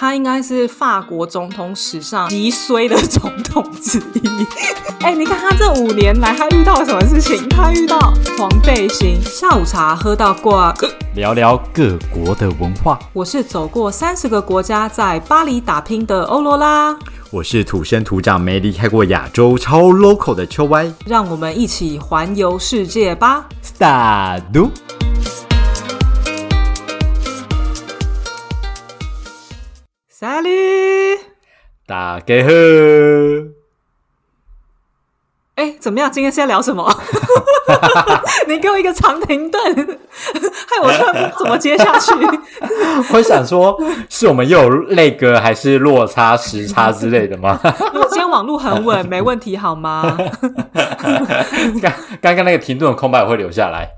他应该是法国总统史上极衰的总统之一。哎，你看他这五年来，他遇到了什么事情？他遇到黄背心，下午茶喝到挂，聊聊各国的文化。我是走过三十个国家，在巴黎打拼的欧罗拉。我是土生土长、没离开过亚洲、超 local 的秋歪。让我们一起环游世界吧！Start。Sally，大家好。哎，怎么样？今天是要聊什么？你给我一个长停顿，害我突然不怎么接下去。我想说，是我们又有泪歌，还是落差时差之类的吗？我今天网络很稳，没问题，好吗？刚刚刚那个停顿的空白我会留下来。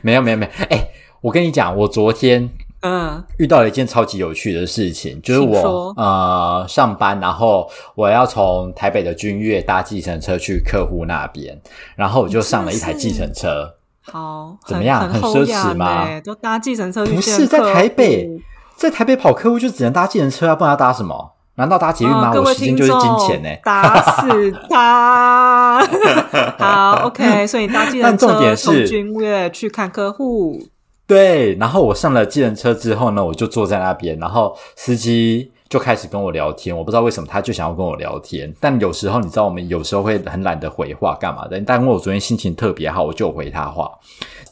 没有，没有，没有。哎，我跟你讲，我昨天。嗯，遇到了一件超级有趣的事情，就是我呃上班，然后我要从台北的君悦搭计程车去客户那边，然后我就上了一台计程车。好，怎么样？很奢侈吗？都搭计程车去不是在台北，在台北跑客户就只能搭计程车啊，不然要搭什么？难道搭捷运吗？我时间就是金钱呢。打死他！好，OK，所以搭计程车从君悦去看客户。对，然后我上了计程车之后呢，我就坐在那边，然后司机就开始跟我聊天。我不知道为什么他就想要跟我聊天，但有时候你知道，我们有时候会很懒得回话干嘛的。但因为我昨天心情特别好，我就回他话。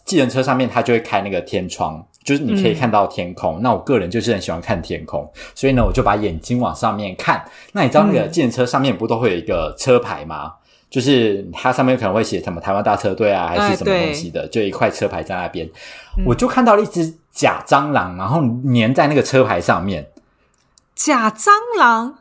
计程车上面他就会开那个天窗，就是你可以看到天空。那我个人就是很喜欢看天空，所以呢，我就把眼睛往上面看。那你知道那个计程车上面不都会有一个车牌吗？就是它上面可能会写什么台湾大车队啊，还是什么东西的，就一块车牌在那边。我就看到了一只假蟑螂，然后粘在那个车牌上面。假蟑螂，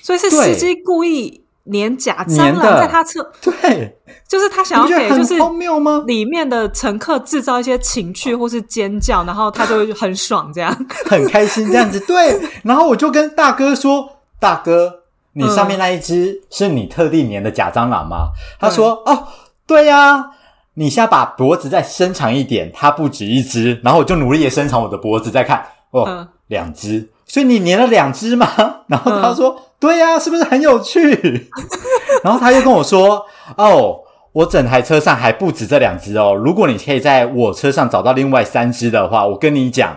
所以是司机故意粘假蟑螂在他车，对，就是他想要给就是荒谬吗？里面的乘客制造一些情趣或是尖叫，然后他就会很爽，这样 很开心这样子。对，然后我就跟大哥说：“大哥，你上面那一只是你特地粘的假蟑螂吗？”他说：“哦，对呀。”你现在把脖子再伸长一点，它不止一只，然后我就努力的伸长我的脖子，再看哦，两只，所以你粘了两只吗？然后他说：“对呀，是不是很有趣？” 然后他又跟我说：“哦，我整台车上还不止这两只哦，如果你可以在我车上找到另外三只的话，我跟你讲，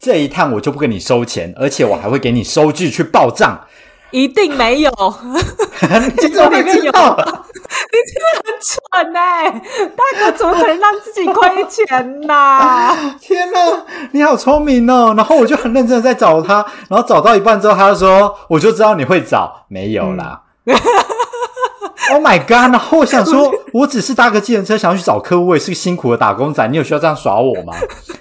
这一趟我就不跟你收钱，而且我还会给你收据去报账。”一定没有，你怎么会知道？你真的很蠢哎！大哥怎么可能让自己亏钱呢？天哪，你好聪明哦！然后我就很认真的在找他，然后找到一半之后，他就说：“我就知道你会找，没有啦。” Oh my god！然后我想说，我只是搭个计程车，想要去找客户，也是个辛苦的打工仔，你有需要这样耍我吗？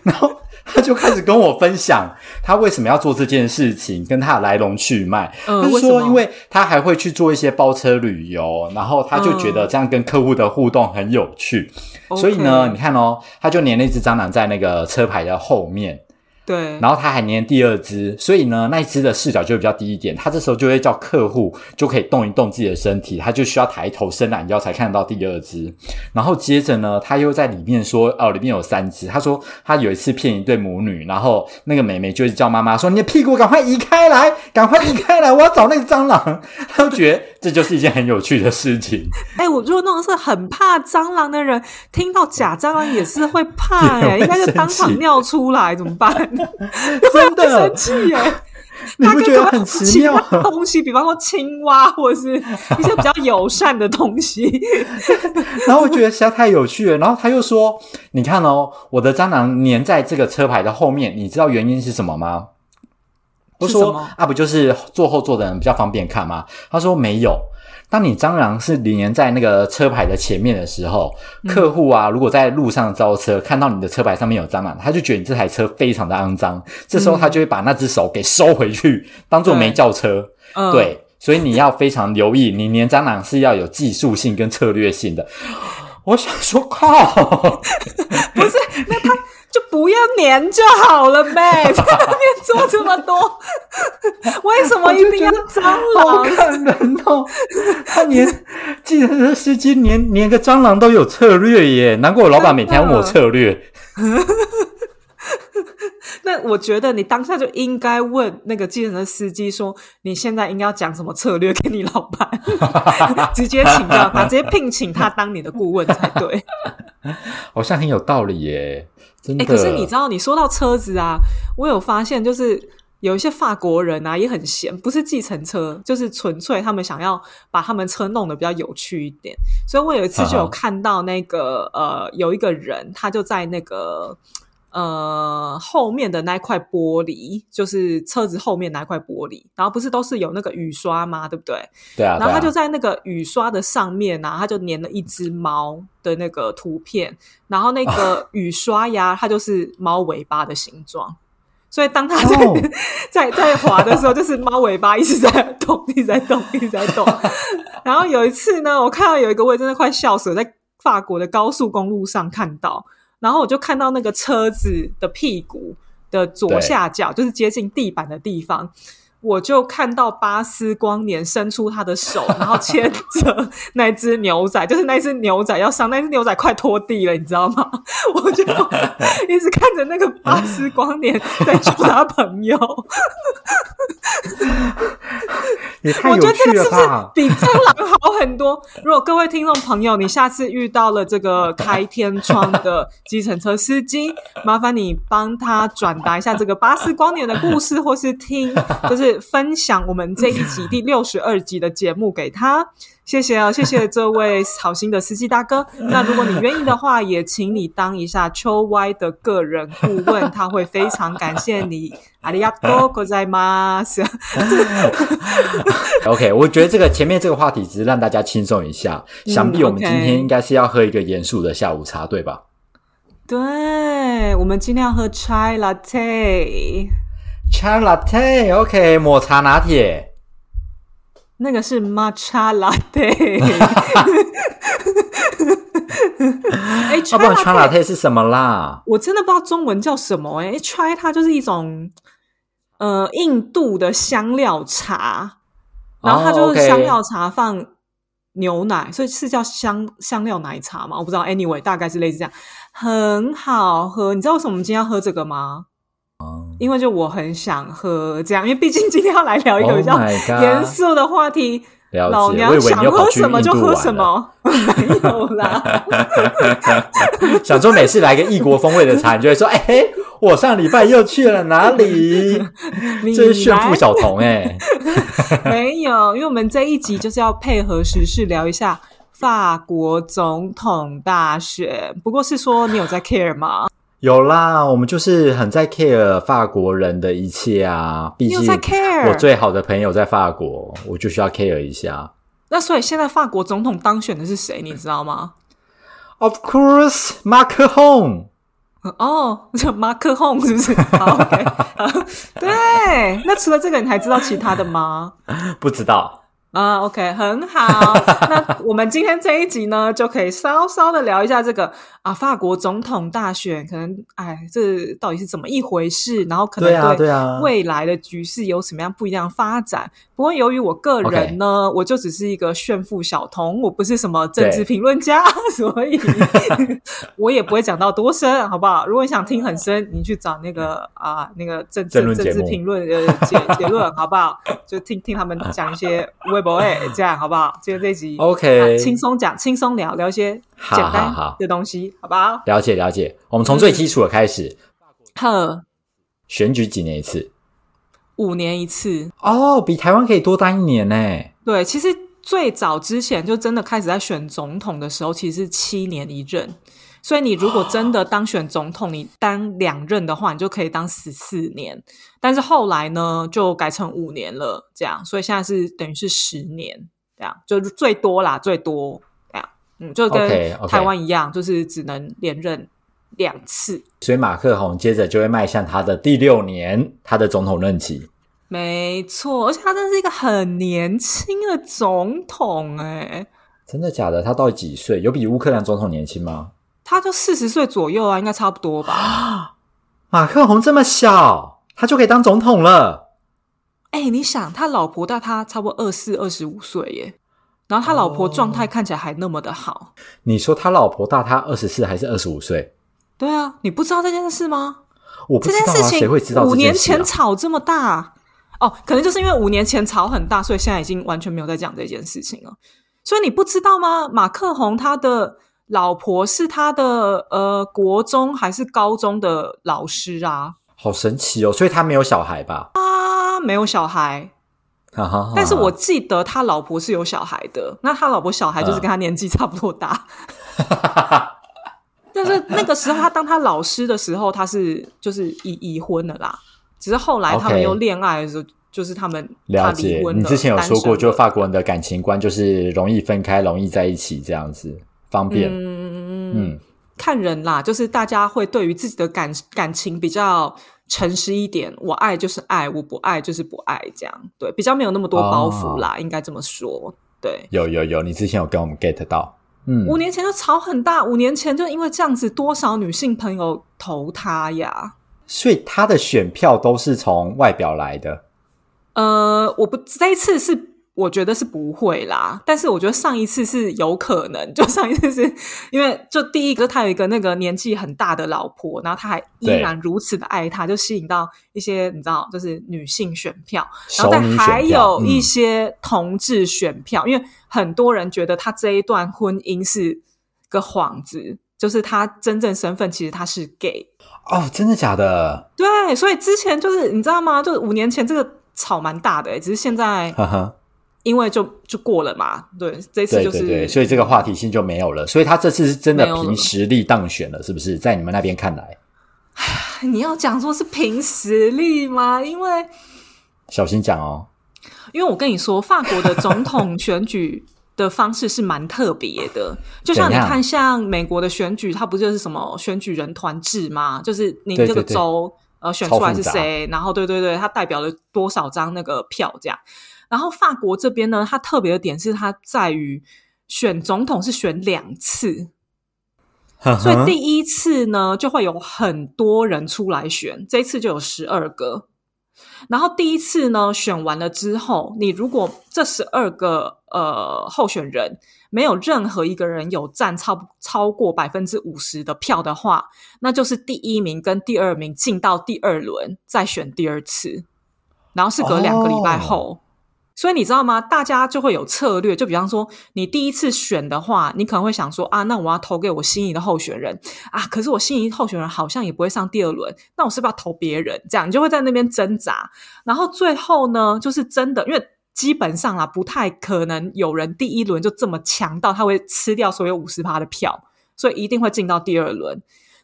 然后。他就开始跟我分享他为什么要做这件事情，跟他的来龙去脉。他说，因为他还会去做一些包车旅游，然后他就觉得这样跟客户的互动很有趣。所以呢，你看哦，他就粘了一只蟑螂在那个车牌的后面。对，然后他还粘第二只，所以呢，那一只的视角就会比较低一点。他这时候就会叫客户就可以动一动自己的身体，他就需要抬头伸懒腰才看得到第二只。然后接着呢，他又在里面说：“哦，里面有三只。”他说他有一次骗一对母女，然后那个妹妹就是叫妈妈说：“你的屁股赶快移开来，赶快移开来，我要找那个蟑螂。”他就觉得这就是一件很有趣的事情。哎，我如果那种是很怕蟑螂的人，听到假蟑螂也是会怕 哎，应该是当场尿出来怎么办？真的生气耶！你不觉得很奇妙？东西，比方说青蛙，或者是一些比较友善的东西。然后我觉得实在太有趣了。然后他又说：“你看哦，我的蟑螂粘在这个车牌的后面，你知道原因是什么吗？”我说啊，不就是坐后座的人比较方便看吗？他说没有。当你蟑螂是粘在那个车牌的前面的时候，客户啊，如果在路上招车看到你的车牌上面有蟑螂，他就觉得你这台车非常的肮脏，这时候他就会把那只手给收回去，当做没叫车。对，所以你要非常留意，你粘蟑螂是要有技术性跟策略性的。我想说，靠，不是那他。就不要粘就好了呗，在那边做这么多，为什么一定要蟑螂？好看人哦，他粘，记得这司机粘粘个蟑螂都有策略耶，难怪我老板每天问我策略。那我觉得你当下就应该问那个计程车司机说，你现在应该要讲什么策略给你老板，直接请教他，直接聘请他当你的顾问才对。好像很有道理耶，真的。哎、可是你知道，你说到车子啊，我有发现，就是有一些法国人啊也很闲，不是计程车，就是纯粹他们想要把他们车弄得比较有趣一点。所以我有一次就有 看到那个呃，有一个人他就在那个。呃，后面的那一块玻璃，就是车子后面那一块玻璃，然后不是都是有那个雨刷吗？对不对？对啊，然后他就在那个雨刷的上面啊，他就粘了一只猫的那个图片，然后那个 雨刷呀，它就是猫尾巴的形状。所以当他在、哦 在在滑的时候，就是猫尾巴一直在动，一直在动，一直在动。然后有一次呢，我看到有一个我也真的快笑死了，在法国的高速公路上看到，然后我就看到那个车子的屁股的左下角，就是接近地板的地方，我就看到巴斯光年伸出他的手，然后牵着那只牛仔，就是那只牛仔要上，那只牛仔快拖地了，你知道吗？我就一直看着那个巴斯光年在救他朋友。也太我有趣觉得这个是不是！比蟑螂好很多？如果各位听众朋友，你下次遇到了这个开天窗的计程车司机，麻烦你帮他转达一下这个巴斯光年的故事，或是听，就是分享我们这一集第六十二集的节目给他。谢谢啊，谢谢这位好心的司机大哥。那如果你愿意的话，也请你当一下秋 Y 的个人顾问，他会非常感谢你。ありがとうございます。 OK，我觉得这个前面这个话题只是让大家轻松一下，嗯想必我们今 OK 天应该是要喝一个严肃的下午茶，对吧对，我们今天要喝 chai latte， ？Chai latte，OK，抹茶拿铁。那个是 matcha latte。哎要、，chai 不然 Chai latte，latte 是什么啦？我真的不知道中文叫什么哎、chai 它就是一种呃印度的香料茶，然后它哦就是香料茶放牛奶，所以是叫香香料奶茶嘛？我不知道，anyway 大概是类似这样，很好喝。你知道为什么我们今天要喝这个吗？因为就我很想喝这样，因为毕竟今天要来聊一个 Oh 比较严肃的话题。了老娘想喝什么就喝。什么，没有啦。想说每次来个异国风味的茶，你就会说：“哎、嘿，我上礼拜又去了哪里？”你 这是炫富小童哎、没有，因为我们这一集就是要配合时事聊一下法国总统大选。不过是说你有在 care 吗？有啦，我们就是很在 care 法国人的一切啊。毕竟？我最好的朋友在法国，我就需要 care 一下。那所以现在法国总统当选的是谁？你知道吗？Of course, Macron。哦，这马克宏是不是？好，OK，好 对。那除了这个，你还知道其他的吗？不知道，啊，OK，很好。那我们今天这一集呢，就可以稍稍的聊一下这个啊，法国总统大选，可能哎，这到底是怎么一回事？然后可能对未来的局势有什么样不一样的发展？不过由于我个人呢我就只是一个炫富小童，我不是什么政治评论家，所以 我也不会讲到多深，好不好？如果你想听很深，你去找那个啊那个政治政治评论的结结论，好不好？就听听他们讲一些微这样好不好？今天这集 OK 啊轻松讲，轻松聊聊一些简好好的东西，好不好？了解了解。我们从最基础的开始，哼，选举几年一次？五年一次，哦，比台湾可以多待一年呢。对，其实最早之前就真的开始在选总统的时候，其实是七年一任。所以你如果真的当选总统，你当两任的话，你就可以当十四年。但是后来呢，就改成五年了，这样，所以现在是等于是十年，这样就是最多啦，最多这样，嗯，就跟台湾一样就是只能连任两次。所以马克宏接着就会迈向他的第六年，他的总统任期。没错，而且他真的是一个很年轻的总统哎、真的假的？他到底几岁？有比乌克兰总统年轻吗？他就四十岁左右啊，应该差不多吧。马克宏这么小，他就可以当总统了。哎、你想，他老婆大他差不多二四、二十五岁耶，然后他老婆状态看起来还那么的好。你说他老婆大他二十四还是二十五岁？对啊，你不知道这件事吗？我不这知道啊，谁会知道五年这件事啊前吵这么大哦，可能就是因为五年前吵很大，所以现在已经完全没有在讲这件事情了。所以你不知道吗？马克宏他的老婆是他的呃国中还是高中的老师啊？好神奇哦！所以他没有小孩吧？啊没有小孩，哈哈哈但是我记得他老婆是有小孩的。那他老婆小孩就是嗯跟他年纪差不多大。但是那个时候，他当他老师的时候，他是就是已已婚了啦。只是后来他们又恋爱的时候，就是他们他了解。你之前有说过，就法国人的感情观就是容易分开，容易在一起这样子，方便。嗯嗯，看人啦，就是大家会对于自己的感感情比较诚实一点，我爱就是爱，我不爱就是不爱，这样对，比较没有那么多包袱啦，应该这么说。对，有有有，你之前有跟我们 get 到。嗯，五年前就吵很大，五年前就因为这样子，多少女性朋友投他呀？所以他的选票都是从外表来的。呃，我不这一次是我觉得是不会啦，但是我觉得上一次是有可能，就上一次是因为就第一个他有一个那个年纪很大的老婆，然后他还依然如此的爱他，就吸引到一些你知道就是女性选票，然后熟女选再还有一嗯些同志选票，因为很多人觉得他这一段婚姻是个幌子。就是他真正身份，其实他是 gay，哦，真的假的？对，所以之前就是你知道吗？就是五年前这个吵蛮大的、欸，只是现在呵呵，因为就就过了嘛，对，这次就是对对对，所以这个话题性就没有了。所以他这次是真的凭实力当选了，是不是？在你们那边看来，你要讲说是凭实力吗？因为小心讲哦。因为我跟你说，法国的总统选举的方式是蛮特别的，就像你看，像美国的选举，它不就是什么选举人团制吗？就是你这个州呃选出来是谁，然后对对对，它代表了多少张那个票这样。然后法国这边呢，它特别的点是它在于选总统是选两次，所以第一次呢，就会有很多人出来选，这一次就有十二个。然后第一次呢，选完了之后，你如果这十二个呃候选人没有任何一个人有占超超过百分之五十的票的话，那就是第一名跟第二名进到第二轮，再选第二次，然后是隔两个礼拜后。所以你知道吗？大家就会有策略，就比方说，你第一次选的话，你可能会想说啊，那我要投给我心仪的候选人啊，可是我心仪候选人好像也不会上第二轮，那我是不是要投别人？这样你就会在那边挣扎，然后最后呢，就是真的，因为基本上啊，不太可能有人第一轮就这么强到他会吃掉所有五十趴的票，所以一定会进到第二轮。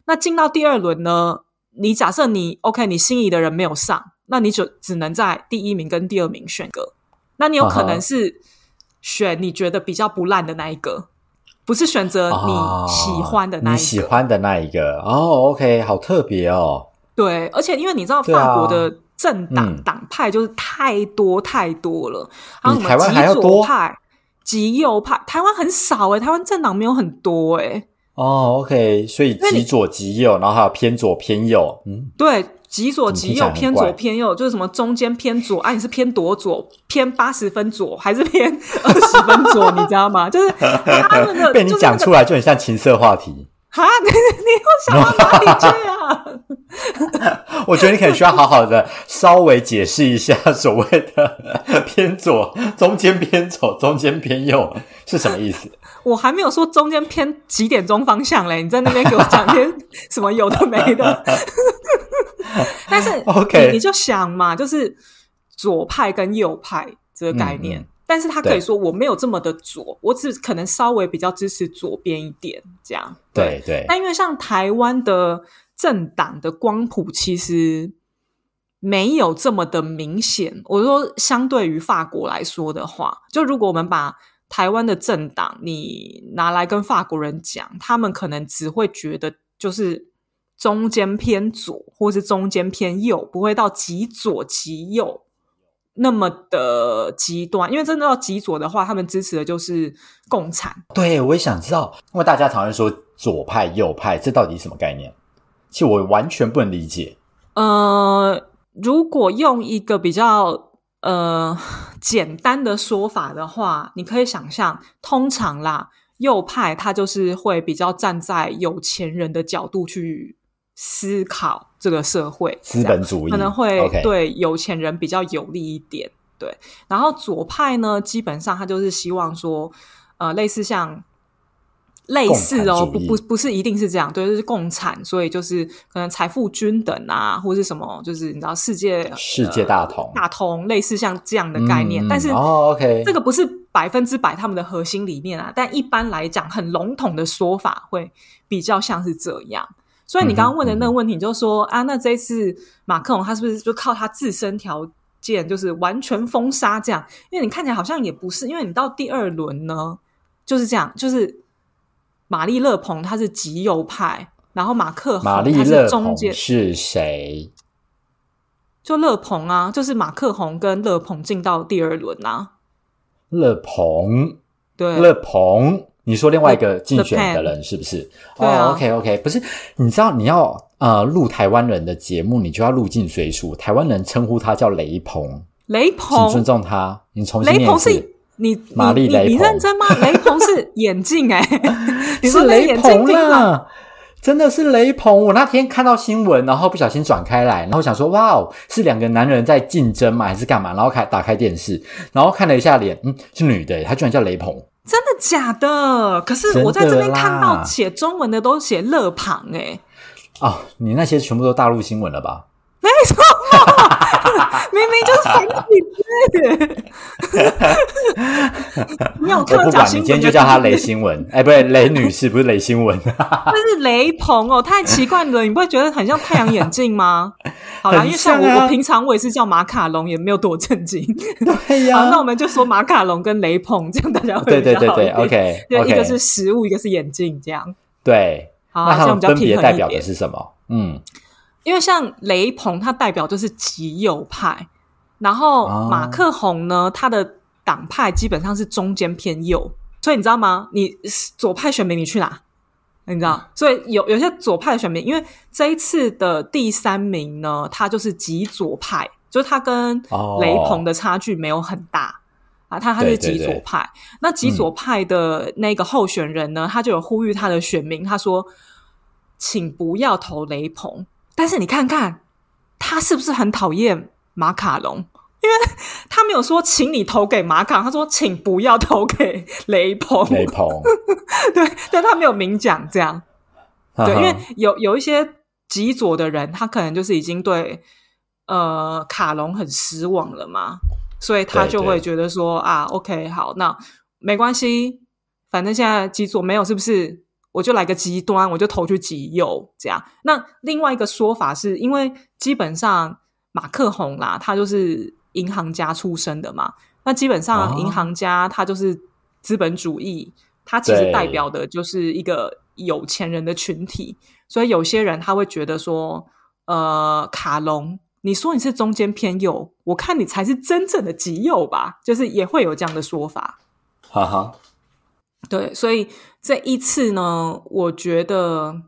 那进到第二轮呢，你假设你 OK，你心仪的人没有上，那你就只能在第一名跟第二名选个。那你有可能是选你觉得比较不烂的那一个，不是选择你喜欢的那一个。哦你喜欢的那一个哦，OK，好特别哦。对，而且因为你知道法国的政党、嗯党派就是太多太多了，还有什么比台湾还要极多左派、极右派，台湾很少诶、台湾政党没有很多诶、哦，OK，所以极左极右，然后还有偏左偏右，嗯，对，极左、极右、偏左、偏右，就是什么中间偏左啊？你是偏多左，偏八十分左，还是偏二十分左？你知道吗？就是他们的 被你讲出来来就很像情色话题。哈，你 你又想到哪里去啊？我觉得你可能需要好好的稍微解释一下所谓的偏左、中间偏左、中间偏右是什么意思。我还没有说中间偏几点钟方向嘞，你在那边给我讲些什么有的没的。但是 OK 你你就想嘛，就是左派跟右派这个概念，但是他可以对说我没有这么的左，我只可能稍微比较支持左边一点这样。对对，那因为像台湾的政党的光谱其实没有这么的明显，我说相对于法国来说的话，就如果我们把台湾的政党你拿来跟法国人讲，他们可能只会觉得就是中间偏左或是中间偏右，不会到极左极右。那么的极端，因为真的要极左的话，他们支持的就是共产。对我也想知道，因为大家常常说左派、右派，这到底什么概念？其实我完全不能理解。呃，如果用一个比较呃简单的说法的话，你可以想象，通常啦，右派他就是会比较站在有钱人的角度去思考这个社会，资本主义可能会对有钱人比较有利一点。对，然后左派呢，基本上他就是希望说，呃，类似像类似哦，不不不是一定是这样，对，就是共产，所以就是可能财富均等啊，或是什么，就是你知道世界世界大同大同，类似像这样的概念，但是哦，OK，这个不是百分之百他们的核心理念啊，但一般来讲，很笼统的说法会比较像是这样。所以你刚刚问的那个问题，你就说、啊，那这一次马克龙他是不是就靠他自身条件，就是完全封杀这样？因为你看起来好像也不是，因为你到第二轮呢，就是这样，就是玛丽勒蓬他是极右派，然后马克玛丽勒蓬是中间，是谁？就勒蓬啊，就是马克宏跟勒蓬进到第二轮啊，勒蓬，对，勒蓬，你说另外一个竞选的人是不是？哦，OK OK，不是，你知道你要呃录台湾人的节目，你就要入境随俗，台湾人称呼他叫雷鹏，雷请鹏尊重他。你重新念一次。雷鹏是你玛丽你你你认真吗？雷鹏是眼镜哎、你说是雷鹏听了啦，真的是雷鹏。我那天看到新闻，然后不小心转开来，然后想说，哇哦，是两个男人在竞争吗？还是干嘛？然后开打开电视，然后看了一下脸，嗯，是女的耶，她居然叫雷鹏。真的假的？可是我在这边看到写中文的都写乐庞哎、哦，你那些全部都大陆新闻了吧？没错嘛，明明就是繁体字，没有我看到不管，你假新闻，今天就叫她雷新闻，哎，不对，雷女士，不是雷新闻。但是雷鹏哦，太奇怪了，你不会觉得很像太阳眼镜吗？好啦，很因为像我，我平常我也是叫马卡龙，也没有多震惊。对好，那我们就说马卡龙跟雷鹏，这样大家会对对对对比较好一点，OK 就一个是食物，一个是眼镜，这样。对。好，那他们分别。代表的是什么？嗯，因为像雷鹏，它代表就是极右派，然后哦马克宏呢，他的党派基本上是中间偏右，所以你知道吗？你左派选民你去哪？你知道，所以有有些左派的选民，因为这一次的第三名呢，他就是极左派，就是他跟哦雷鹏的差距没有很大。啊，他他是对对对极左派，那极左派的那个候选人呢，他就有呼吁他的选民，他说：“请不要投雷鹏。”但是你看看他是不是很讨厌马卡龙？因为他没有说请你投给马卡，他说请不要投给雷鹏。雷鹏，对，但他没有明讲这样。对，因为有有一些极左的人，他可能就是已经对呃卡龙很失望了嘛，所以他就会觉得说啊，OK，好，那没关系，反正现在极左没有，是不是？我就来个极端，我就投去极右，这样。那另外一个说法是因为基本上马克宏啦，他就是银行家出身的嘛，那基本上哦银行家他就是资本主义，他其实代表的就是一个有钱人的群体，所以有些人他会觉得说，呃，卡隆，你说你是中间偏右，我看你才是真正的极右吧，就是也会有这样的说法。哈哈，对，所以这一次呢，我觉得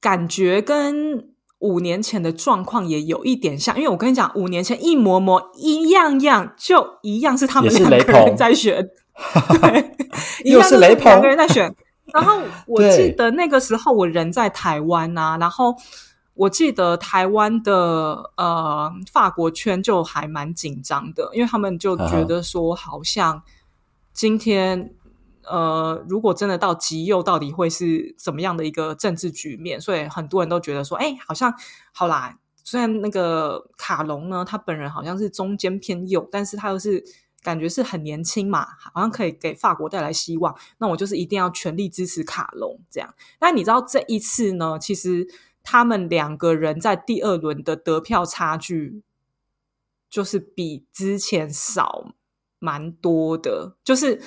感觉跟五年前的状况也有一点像，因为我跟你讲，五年前一模模一样样，就一样是他们两个人在选，对，一又样就是雷鹏两个人在选。然后我记得那个时候我人在台湾啊，然后我记得台湾的呃法国圈就还蛮紧张的，因为他们就觉得说好像今天呃如果真的到极右，到底会是怎么样的一个政治局面？所以很多人都觉得说，哎，好像好啦。虽然那个卡隆呢，他本人好像是中间偏右，但是他又是感觉是很年轻嘛，好像可以给法国带来希望。那我就是一定要全力支持卡隆这样。但你知道这一次呢，其实他们两个人在第二轮的得票差距，就是比之前少蛮多的。就是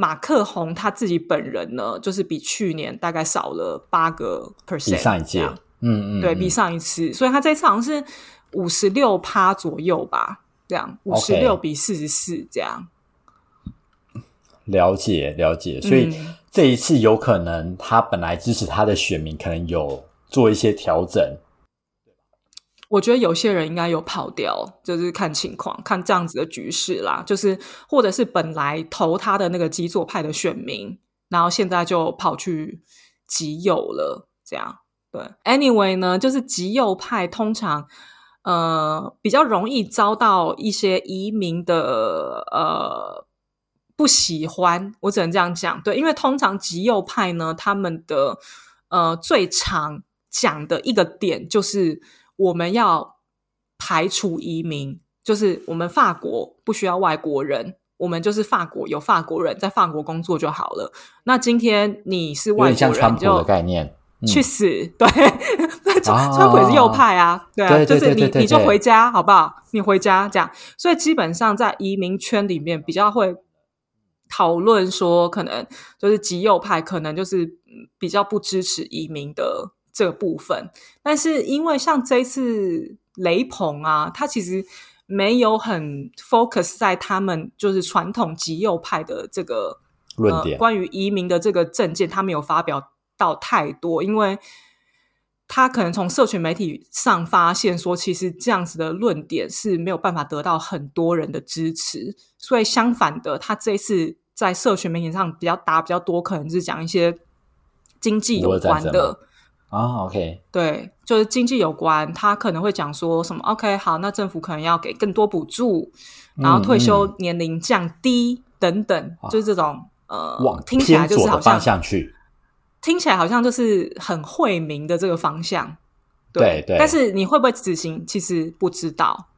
马克宏他自己本人呢，就是比去年大概少了八个 percent，比上一届嗯嗯，对嗯。比上一次，所以他这次好像是五十六趴左右吧，这样五十六比四十四这样。了解了解，所以嗯这一次有可能他本来支持他的选民可能有做一些调整，我觉得有些人应该有跑掉，就是看情况，看这样子的局势啦。就是或者是本来投他的那个极左派的选民，然后现在就跑去极右了，这样。对，anyway 呢，就是极右派通常呃比较容易遭到一些移民的呃不喜欢，我只能这样讲。对，因为通常极右派呢，他们的呃最常讲的一个点就是我们要排除移民，就是我们法国不需要外国人。我们就是法国，有法国人在法国工作就好了。那今天你是外国人，就的概念去死。对，川川普也是右派啊，对啊，就是你你就回家好不好？你回家这样。所以基本上在移民圈里面比较会讨论说，可能就是极右派，可能就是比较不支持移民的这个部分。但是因为像这次雷鹏啊，他其实。没有很 focus 在他们就是传统极右派的这个论点，关于移民的这个政见，他没有发表到太多，因为他可能从社群媒体上发现说，其实这样子的论点是没有办法得到很多人的支持，所以相反的，他这次在社群媒体上比较打比较多，可能是讲一些经济有关的。啊，OK，对，就是经济有关，他可能会讲说什么？OK，好，那政府可能要给更多补助，然后退休年龄降低等等，就是这种呃，往听起来就是好像方向去，听起来好像就是很惠民的这个方向，对对。但是你会不会执行？其实不知道。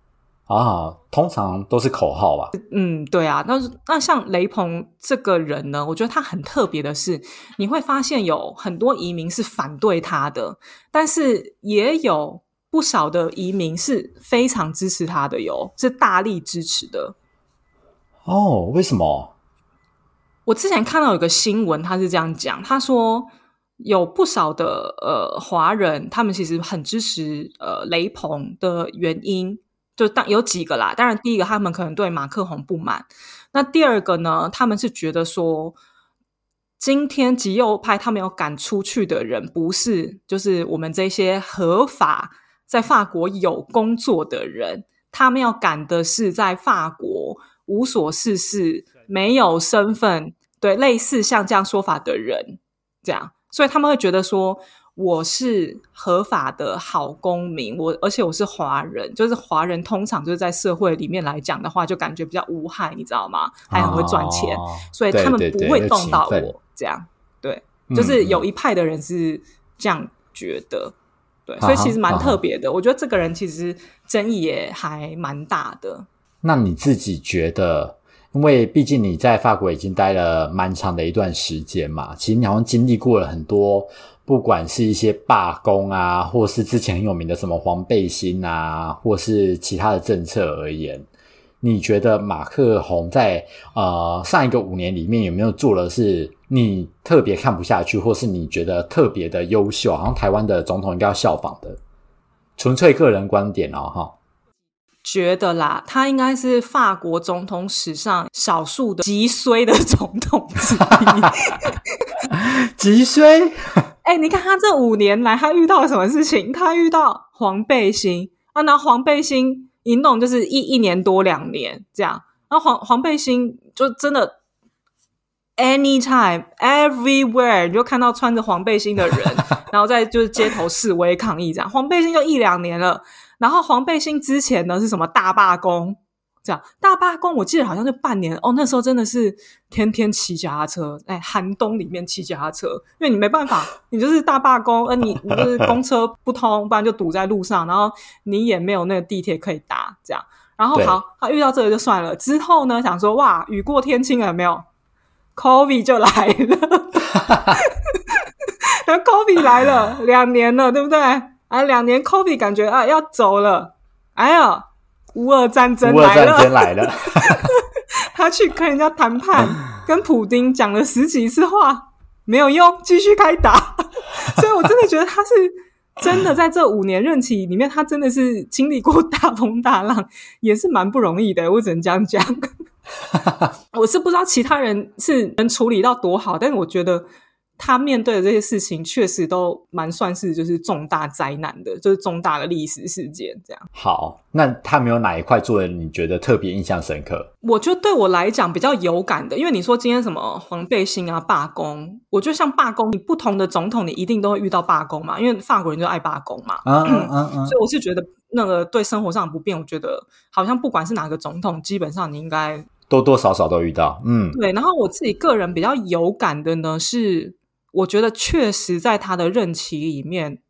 啊，通常都是口号吧。嗯，对啊。那那像雷鹏这个人呢，我觉得他很特别的是，你会发现有很多移民是反对他的，但是也有不少的移民是非常支持他的，哟是大力支持的。哦，为什么？我之前看到有个新闻，他是这样讲，他说有不少的呃华人，他们其实很支持呃雷鹏的原因。就当有几个啦，当然第一个他们可能对马克宏不满，那第二个呢，他们是觉得说，今天极右派他们要赶出去的人，不是就是我们这些合法在法国有工作的人，他们要赶的是在法国无所事事、没有身份，对类似像这样说法的人，这样，所以他们会觉得说。我是合法的好公民，我而且我是华人，就是华人通常就是在社会里面来讲的话，就感觉比较无害，你知道吗？还很会赚钱，所以他们不会动到我。这样，对，就是有一派的人是这样觉得，对，所以其实蛮特别的。我觉得这个人其实争议也还蛮大的。那你自己觉得？因为毕竟你在法国已经待了蛮长的一段时间嘛，其实你好像经历过了很多。不管是一些罢工啊，或是之前很有名的什么黄背心啊，或是其他的政策而言，你觉得马克宏在呃上一个五年里面有没有做了是你特别看不下去，或是你觉得特别的优秀，好像台湾的总统应该要效仿的？纯粹个人观点哦，哈。觉得啦，他应该是法国总统史上少数的极衰的总统之一。极衰？哎，你看他这五年来，他遇到了什么事情？他遇到黄背心啊，那黄背心一弄就是一一年多两年这样。然后黄黄背心就真的 anytime everywhere，你就看到穿着黄背心的人，然后在就是街头示威抗议这样。黄背心就一两年了。然后黄背心之前呢是什么大罢工？这样大罢工，我记得好像就半年哦。那时候真的是天天骑脚踏车，哎，寒冬里面骑脚踏车，因为你没办法，你就是大罢工，呃，你你就是公车不通，不然就堵在路上，然后你也没有那个地铁可以搭，这样。然后好，他遇到这个就算了。之后呢，想说哇，雨过天晴了，有没有？Covid 就来了，然后 Covid 来了两年了，对不对？啊，两年，Kobe 感觉啊要走了。哎呀，乌俄战争来了，来了。他去跟人家谈判，跟普丁讲了十几次话，没有用，继续开打。所以我真的觉得他是真的在这五年任期里面，他真的是经历过大风大浪，也是蛮不容易的。我只能这样讲。我是不知道其他人是能处理到多好，但是我觉得。他面对的这些事情，确实都蛮算是就是重大灾难的，就是重大的历史事件这样。好，那他没有哪一块做的你觉得特别印象深刻？我觉得对我来讲比较有感的，因为你说今天什么黄背心啊罢工，我觉得像罢工，你不同的总统你一定都会遇到罢工嘛，因为法国人就爱罢工嘛。嗯嗯嗯嗯，所以我是觉得那个对生活上的不便，我觉得好像不管是哪个总统，基本上你应该多多少少都遇到。嗯，对。然后我自己个人比较有感的呢，是我觉得确实在他的任期里面，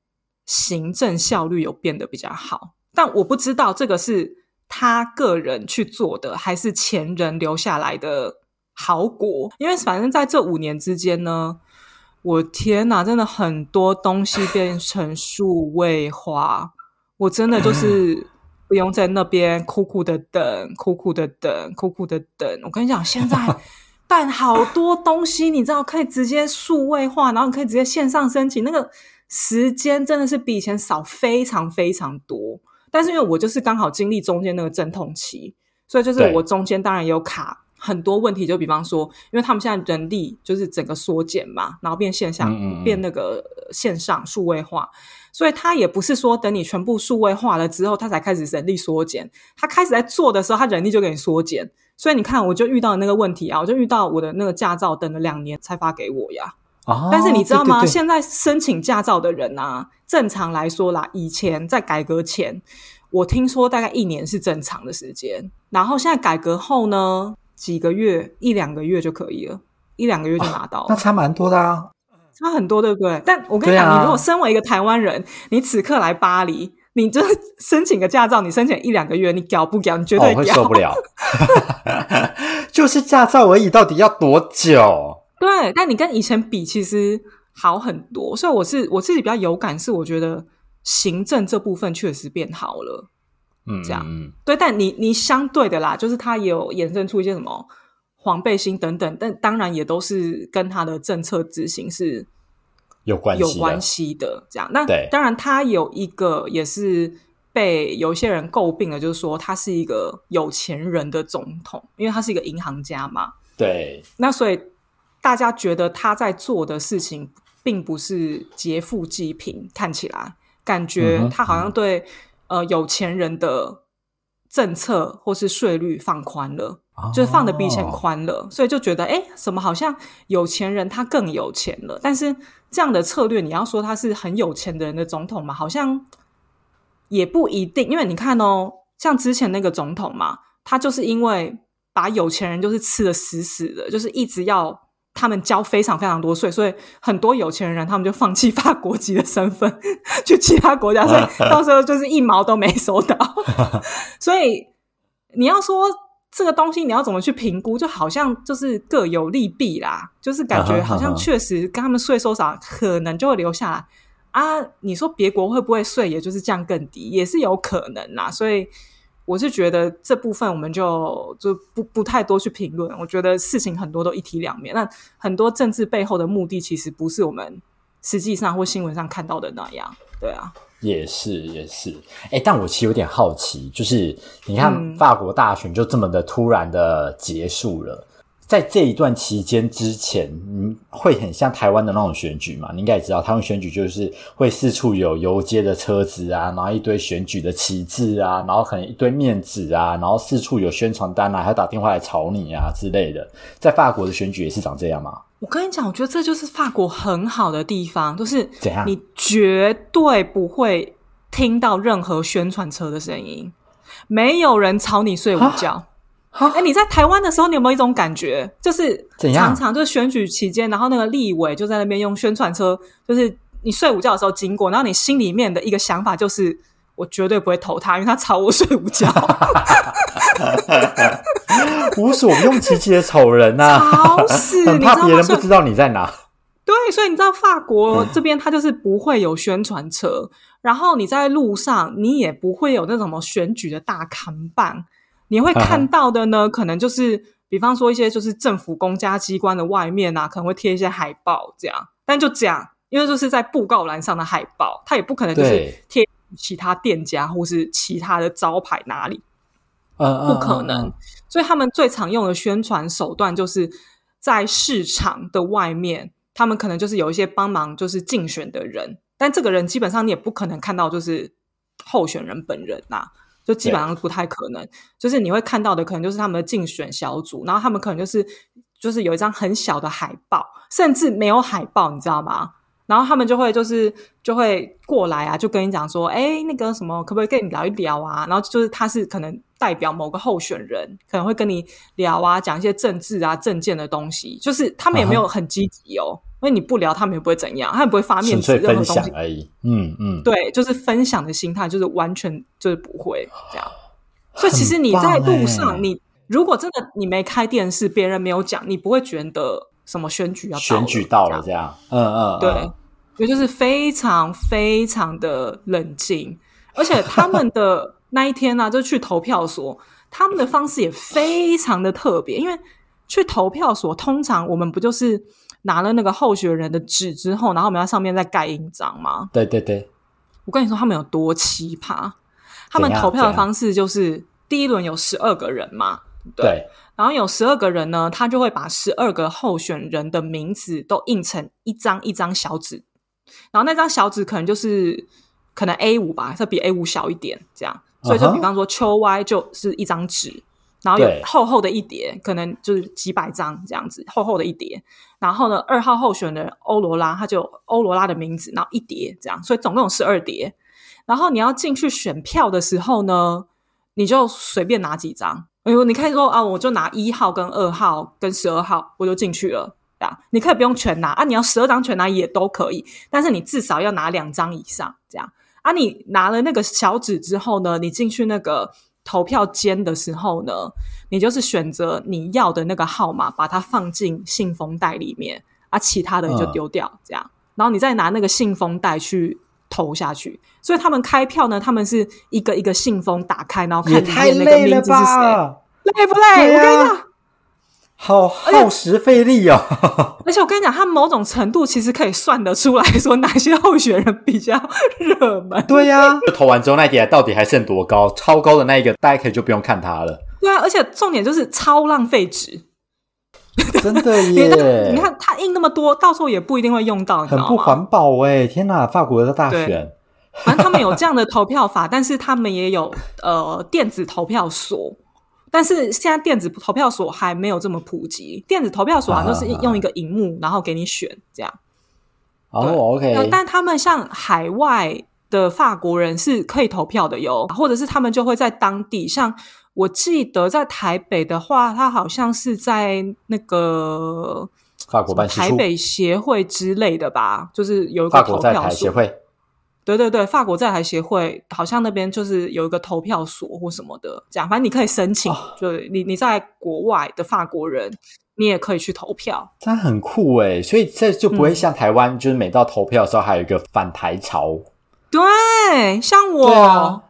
行政效率有变得比较好，但我不知道这个是他个人去做的，还是前人留下来的好果。因为反正在这五年之间呢，我天哪，真的很多东西变成数位化，我真的就是不用在那边苦苦的等，苦苦的等，苦苦的等。我跟你讲，现在办好多东西，你知道可以直接数位化，然后你可以直接线上申请，那个时间真的是比以前少非常非常多。但是因为我就是刚好经历中间那个阵痛期，所以就是我中间当然也有卡很多问题，就比方说，因为他们现在人力就是整个缩减嘛，然后变线上，嗯嗯嗯变那个呃线上数位化，所以他也不是说等你全部数位化了之后，他才开始人力缩减，他开始在做的时候，他人力就给你缩减。所以你看，我就遇到那个问题啊，我就遇到我的那个驾照等了两年才发给我呀。哦，但是你知道吗？对对对现在申请驾照的人啊，正常来说啦，以前在改革前，我听说大概一年是正常的时间，然后现在改革后呢，几个月一两个月就可以了，一两个月就拿到了。那差蛮多的啊。差很多，对不对？但我跟你讲，啊你如果身为一个台湾人，你此刻来巴黎，你这申请个驾照，你申请一两个月，你屌不屌？你绝哦，我会。受不了。就是驾照而已，到底要多久？对，但你跟以前比，其实好很多。所以我是我自己比较有感，是我觉得行政这部分确实变好了。嗯，这样嗯，对，但你你相对的啦，就是它也有衍生出一些什么黄背心等等，但当然也都是跟它的政策执行是有关系的，有关系的。这样，那当然他有一个也是被有些人诟病的，就是说他是一个有钱人的总统，因为他是一个银行家嘛。对，那所以大家觉得他在做的事情并不是劫富济贫，看起来感嗯觉他好像对、呃有钱人的政策或是税率放宽了。就是放的比以前哦宽了，所以就觉得哎，诶什么好像有钱人他更有钱了。但是这样的策略，你要说他是很有钱的人的总统嘛，好像也不一定。因为你看哦，像之前那个总统嘛，他就是因为把有钱人就是吃的死死的，就是一直要他们交非常非常多税，所以很多有钱人他们就放弃法国籍的身份 去其他国家，所以 到时候就是一毛都没收到。所以你要说这个东西你要怎么去评估，就好像就是各有利弊啦，就是感觉好像确实跟他们税收少，可能就会留下来啊。你说别国会不会税，也就是降更低，也是有可能啦。所以我是觉得这部分我们就就不不太多去评论。我觉得事情很多都一体两面，那很多政治背后的目的其实不是我们实际上或新闻上看到的那样。对啊，也是也是，哎，但我其实有点好奇，就是你看嗯。法国大选就这么的突然的结束了，在这一段期间之前，你会很像台湾的那种选举嘛？你应该也知道，台湾选举就是会四处有游街的车子啊，然后一堆选举的旗帜啊，然后可能一堆面纸啊，然后四处有宣传单啊，还要打电话来吵你啊之类的。在法国的选举也是长这样吗？我跟你讲，我觉得这就是法国很好的地方，就是怎样你绝对不会听到任何宣传车的声音，没有人吵你睡午觉。哎，你在台湾的时候，你有没有一种感觉，就是怎样？常常就是选举期间，然后那个立委就在那边用宣传车，就是你睡午觉的时候经过，然后你心里面的一个想法就是，我绝对不会投他，因为他吵我睡午觉。无所不用其极的丑人呐、吵死 怕别人不知道你在哪。对，所以你知道法国这边它就是不会有宣传车，然后你在路上你也不会有那种什么选举的大看板，你会看到的呢，可能就是比方说一些就是政府公家机关的外面啊，可能会贴一些海报这样，但就这样，因为就是在布告栏上的海报，它也不可能就是对。贴其他店家或是其他的招牌哪里，呃，不可能。所以他们最常用的宣传手段就是在市场的外面他们可能就是有一些帮忙就是竞选的人，但这个人基本上你也不可能看到就是候选人本人呐、就基本上不太可能。就是你会看到的可能就是他们的竞选小组，然后他们可能就是就是有一张很小的海报，甚至没有海报，你知道吗？然后他们就会就是就会过来啊，就跟你讲说，哎，那个什么，可不可以跟你聊一聊啊？然后就是他是可能代表某个候选人，可能会跟你聊啊，讲一些政治啊、政见的东西。就是他们也没有很积极哦，因为你不聊，他们也不会怎样，他们不会发面子，任何东西。享而已。嗯嗯，对，就是分享的心态，就是完全就是不会这样。所以其实你在路上，你如果真的你没开电视，别人没有讲，你不会觉得什么选举要选举到了这样，嗯嗯，对嗯，也就是非常非常的冷静，而且他们的 那一天呢、就去投票所，他们的方式也非常的特别，因为去投票所，通常我们不就是拿了那个候选人的纸之后，然后我们在上面再盖印章吗？对对对，我跟你说，他们有多奇葩，他们投票的方式就是第一轮有十二个人嘛，对对，然后有十二个人呢，他就会把十二个候选人的名字都印成一张一张小纸，然后那张小纸可能就是可能 A 五吧，它比 A 五小一点，这样，所以就比方说秋 Y 就是一张纸，然后有厚厚的一叠，可能就是几百张这样子，厚厚的一叠。然后呢，二号候选人欧罗拉，他就欧罗拉的名字，然后一叠这样，所以总共有十二叠。然后你要进去选票的时候呢，你就随便拿几张。哎呦，你可以说啊，我就拿一号跟二号跟十二号，我就进去了。你可以不用全拿啊，你要十二张全拿也都可以，但是你至少要拿两张以上，这样啊。你拿了那个小纸之后呢，你进去那个投票间的时候呢，你就是选择你要的那个号码，把它放进信封袋里面，啊，其他的你就嗯丢掉，这样，然后你再拿那个信封袋去投下去。所以他们开票呢，他们是一个一个信封打开，然后看里面那个名字是谁，累不累？对啊我跟你讲。好耗时费力哦。而且我跟你讲，他某种程度其实可以算得出来说哪些候选人比较热门。对呀、就投完之后那一叠到底还剩多高？超高的那一个，大家可以就不用看它了。对啊，而且重点就是超浪费纸。真的 你耶，你看他印那么多，到时候也不一定会用到？很不环保哎！天哪，法国的大对选，反正他们有这样的投票法，但是他们也有呃电子投票所。但是现在电子投票所还没有这么普及，电子投票所好像就是啊用一个荧幕，然后给你选这样。哦呃，OK，但他们像海外的法国人是可以投票的哟，或者是他们就会在当地，像我记得在台北的话，他好像是在那个法国办台北协会之类的吧，就是有一个投法国在票协会，对对对，法国在台协会好像那边就是有一个投票所或什么的，这样反正你可以申请，哦就你你在国外的法国人，你也可以去投票。这样很酷哎！所以这就不会嗯像台湾，就是每到投票的时候还有一个反台潮。对，像我、啊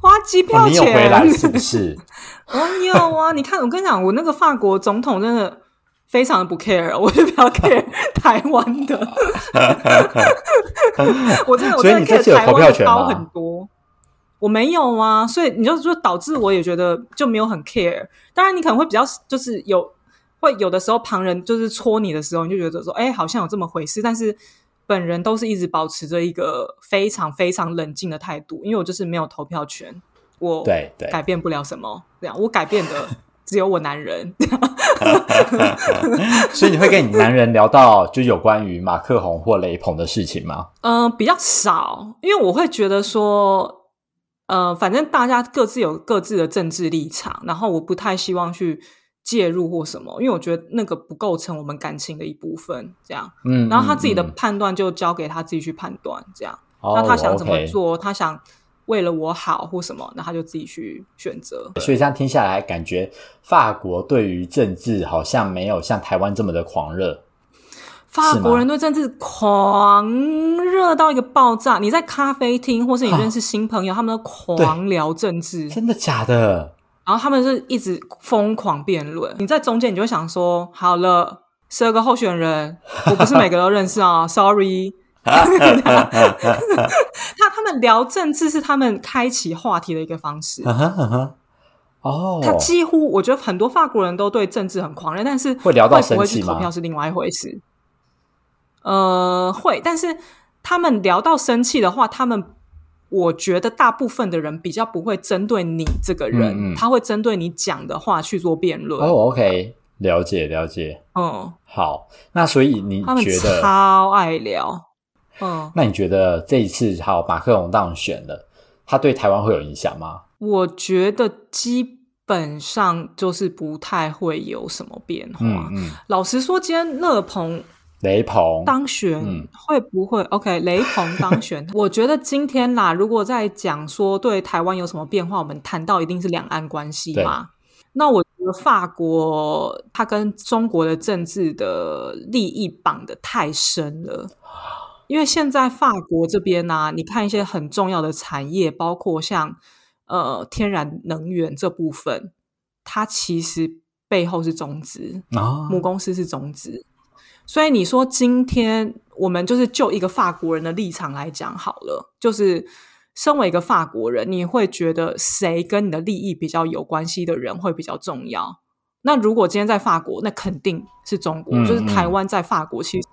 花机哦票钱，你有回来是不是？我有啊，你看，我跟你讲，我那个法国总统真的非常的不 care，我就比较 care 台湾 的。我真的，我所以真的你这次 care 有投台湾的高票权吗很多。我没有啊，所以你就说导致我也觉得就没有很 care。当然，你可能会比较就是有会有的时候旁人就是戳你的时候，你就觉得说，哎，好像有这么回事。但是本人都是一直保持着一个非常非常冷静的态度，因为我就是没有投票权，我对对改变不了什么。这样，我改变的只有我男人。所以你会跟你男人聊到就有关于马克宏或雷鹏的事情吗？嗯、比较少，因为我会觉得说，呃，反正大家各自有各自的政治立场，然后我不太希望去介入或什么，因为我觉得那个不构成我们感情的一部分。这样，嗯，然后他自己的判断就交给他自己去判断，这样。哦那他想怎么做，他想为了我好或什么，那他就自己去选择。所以这样听下来，感觉法国对于政治好像没有像台湾这么的狂热。法国人对政治狂热到一个爆炸，你在咖啡厅或是你认识新朋友，他们都狂聊政治，真的假的？然后他们是一直疯狂辩论。你在中间，你就会想说：好了，十二个候选人，我不是每个都认识啊，sorry。他他们聊政治是他们开启话题的一个方式。哦，他几乎，我觉得很多法国人都对政治很狂热，但是会聊到不会去生气吗投票是另外一回事。呃，会，但是他们聊到生气的话，他们我觉得大部分的人比较不会针对你这个人，嗯嗯他会针对你讲的话去做辩论。哦，OK，了解了解。嗯，好，那所以你觉得？超爱聊。嗯，那你觉得这一次好马克龙当选了，他对台湾会有影响吗？我觉得基本上就是不太会有什么变化。嗯嗯，老实说，今天乐鹏雷鹏当选嗯会不会、OK？雷鹏当选，我觉得今天啦，如果在讲说对台湾有什么变化，我们谈到一定是两岸关系嘛。那我觉得法国它跟中国的政治的利益绑得太深了。因为现在法国这边呢、你看一些很重要的产业，包括像呃天然能源这部分，它其实背后是中资，啊，母公司是中资，所以你说今天我们就是就一个法国人的立场来讲好了，就是身为一个法国人，你会觉得谁跟你的利益比较有关系的人会比较重要？那如果今天在法国，那肯定是中国，嗯就是台湾在法国其实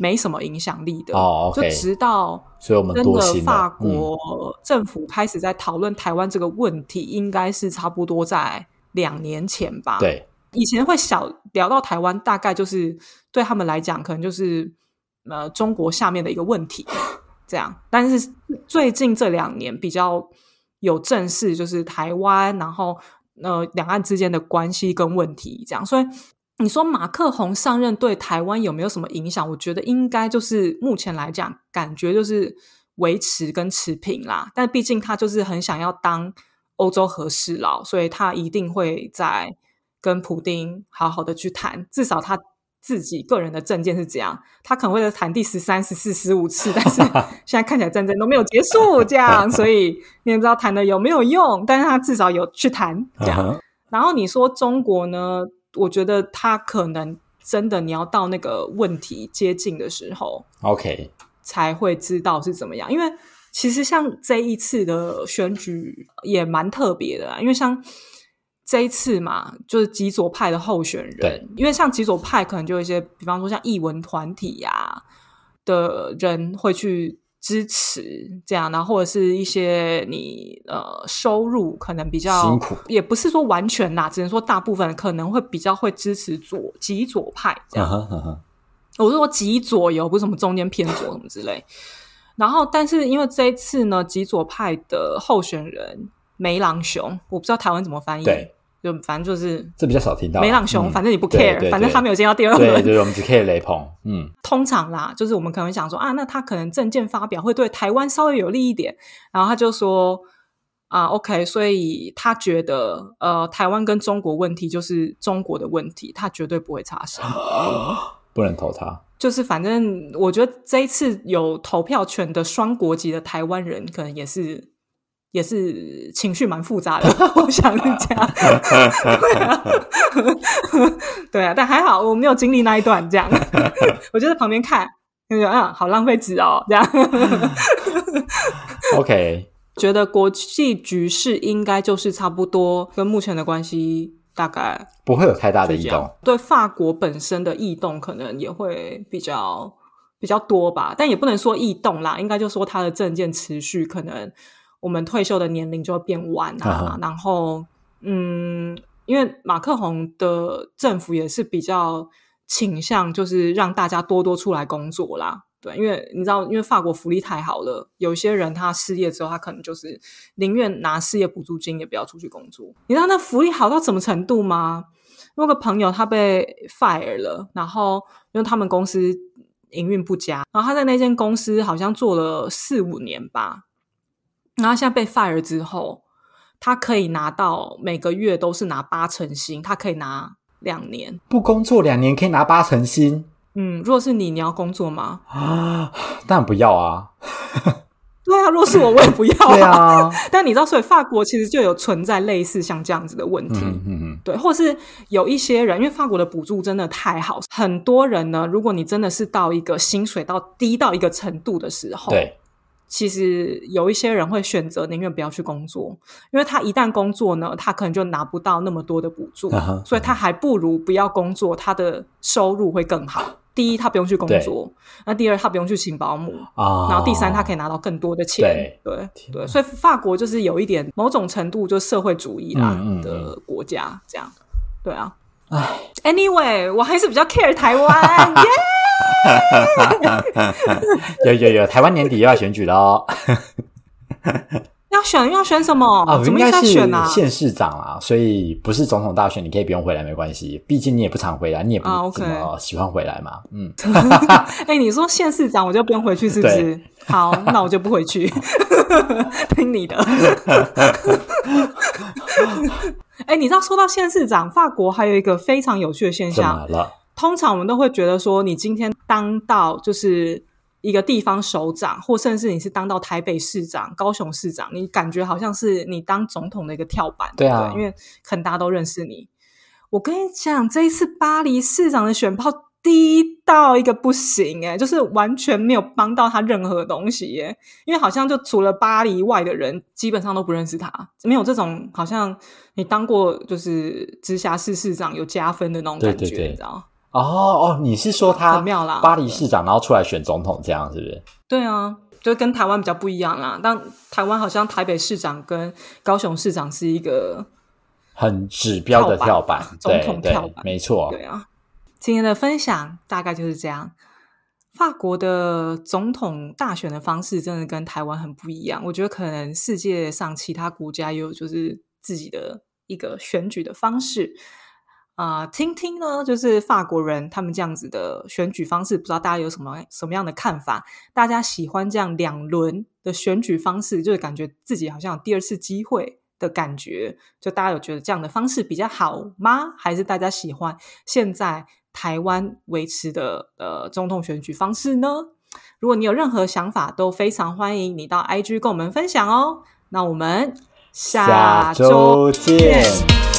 没什么影响力的。哦就直到所以我们真的法嗯国政府开始在讨论台湾这个问题，应该是差不多在两年前吧。，对，以前会小聊到台湾，大概就是对他们来讲，可能就是呃中国下面的一个问题这样。但是最近这两年比较有正视，就是台湾，然后呃两岸之间的关系跟问题这样，所以。你说马克宏上任对台湾有没有什么影响？我觉得应该就是目前来讲，感觉就是维持跟持平啦。但毕竟他就是很想要当欧洲和事佬，所以他一定会在跟普丁好好的去谈。至少他自己个人的证件是这样，他可能会在谈第十三、十四、十五次，但是 现在看起来战争都没有结束，这样，所以你也不知道谈的有没有用。但是他至少有去谈这样。然后你说中国呢？我觉得他可能真的你要到那个问题接近的时候，，OK，才会知道是怎么样。因为其实像这一次的选举也蛮特别的啦，因为像这一次嘛，就是极左派的候选人，因为像极左派可能就有一些，比方说像艺文团体呀、的人会去支持这样，然后或者是一些你呃收入可能比较辛苦，也不是说完全啦，只能说大部分可能会比较会支持左极左派这样。嗯哼嗯哼，我是说极左右，不是什么中间偏左什么之类。然后，但是因为这一次呢，极左派的候选人梅朗雄，我不知道台湾怎么翻译，对，就反正就是这比较少听到啊。梅朗雄，嗯反正你不 care，对反正他没有进到第二对轮。对，我们只 care 雷鹏，嗯，通常啦，就是我们可能想说啊，那他可能证件发表会对台湾稍微有利一点，然后他就说啊，OK，所以他觉得呃，台湾跟中国问题就是中国的问题，他绝对不会插手。不能投他。就是反正我觉得这一次有投票权的双国籍的台湾人，可能也是也是情绪蛮复杂的，我想是这样。对啊，对啊，但还好我没有经历那一段，这样我就在旁边看，就觉得嗯，好浪费纸哦，这样。OK，觉得国际局势应该就是差不多跟目前的关系大概不会有太大的异动。对法国本身的异动可能也会比较比较多吧，但也不能说异动啦，应该就说它的政见持续，可能我们退休的年龄就会变晚啊，啊然后嗯，因为马克宏的政府也是比较倾向就是让大家多多出来工作啦。对，因为你知道，因为法国福利太好了，有些人他失业之后，他可能就是宁愿拿失业补助金，也不要出去工作。你知道那福利好到什么程度吗？我有个朋友他被 fire 了，然后因为他们公司营运不佳，然后他在那间公司好像做了四五年吧，然后现在被 fire 之后，他可以拿到每个月都是拿八成薪，他可以拿两年。不工作两年可以拿八成薪嗯，如果是你，你要工作吗？啊？当然不要啊！对啊，如果是我，我也不要、对啊，但你知道，所以法国其实就有存在类似像这样子的问题。嗯嗯嗯，对，或是有一些人，因为法国的补助真的太好，很多人呢，如果你真的是到一个薪水到低到一个程度的时候，对，其实有一些人会选择宁愿不要去工作，因为他一旦工作呢，他可能就拿不到那么多的补助，所以他还不如不要工作，他的收入会更好。第一他不用去工作，那第二他不用去请保姆，啊，然后第三他可以拿到更多的钱。对对所以法国就是有一点某种程度就社会主义啦的国家，这样对啊。唉，anyway，我还是比较 care 台湾，耶！有有有，台湾年底又要选举了哦。要选要选什么？啊，怎么一直在应该啊？县市长啊，所以不是总统大选，你可以不用回来没关系，毕竟你也不常回来，你也不怎么喜欢回来嘛。嗯，哎、你说县市长我就不用回去是不是？好，那我就不回去，听你的。哎、你知道说到县市长，法国还有一个非常有趣的现怎象么，了？通常我们都会觉得说，你今天当到就是一个地方首长，或甚至你是当到台北市长、高雄市长，你感觉好像是你当总统的一个跳板，对啊不因为可能大家都认识你。我跟你讲，这一次巴黎市长的选票低到一个不行、欸，就是完全没有帮到他任何东西、耶。因为好像就除了巴黎外的人，基本上都不认识他，没有这种好像你当过就是直辖市市长有加分的那种感觉，对对对你知道？哦哦，你是说他很妙啦巴黎市长，然后出来选总统，这样是不是？对啊，就跟台湾比较不一样啦。但台湾好像台北市长跟高雄市长是一个很指标的跳跳板总统跳，板没错。对啊。今天的分享大概就是这样。法国的总统大选的方式真的跟台湾很不一样，我觉得可能世界上其他国家也有就是自己的一个选举的方式。啊、听听呢，就是法国人他们这样子的选举方式，不知道大家有什么什么样的看法？大家喜欢这样两轮的选举方式，就是感觉自己好像有第二次机会的感觉。就大家有觉得这样的方式比较好吗？还是大家喜欢现在台湾维持的呃总统选举方式呢？如果你有任何想法，都非常欢迎你到 IG 跟我们分享哦。那我们下周见。